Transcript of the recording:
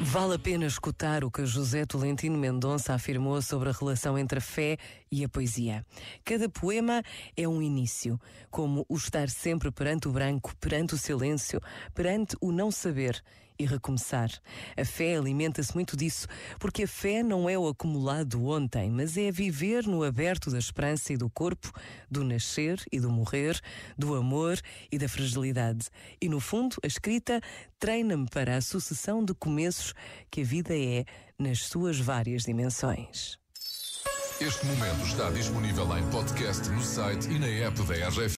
Vale a pena escutar o que José Tolentino Mendonça afirmou sobre a relação entre a fé e a poesia. Cada poema é um início, como o estar sempre perante o branco, perante o silêncio, perante o não saber e recomeçar. A fé alimenta-se muito disso, porque a fé não é o acumulado ontem, mas é viver no aberto da esperança e do corpo, do nascer e do morrer, do amor e da fragilidade. E no fundo, a escrita treina-me para a sucessão de começos que a vida é nas suas várias dimensões. Este momento está disponível em podcast no site e na app da RGF.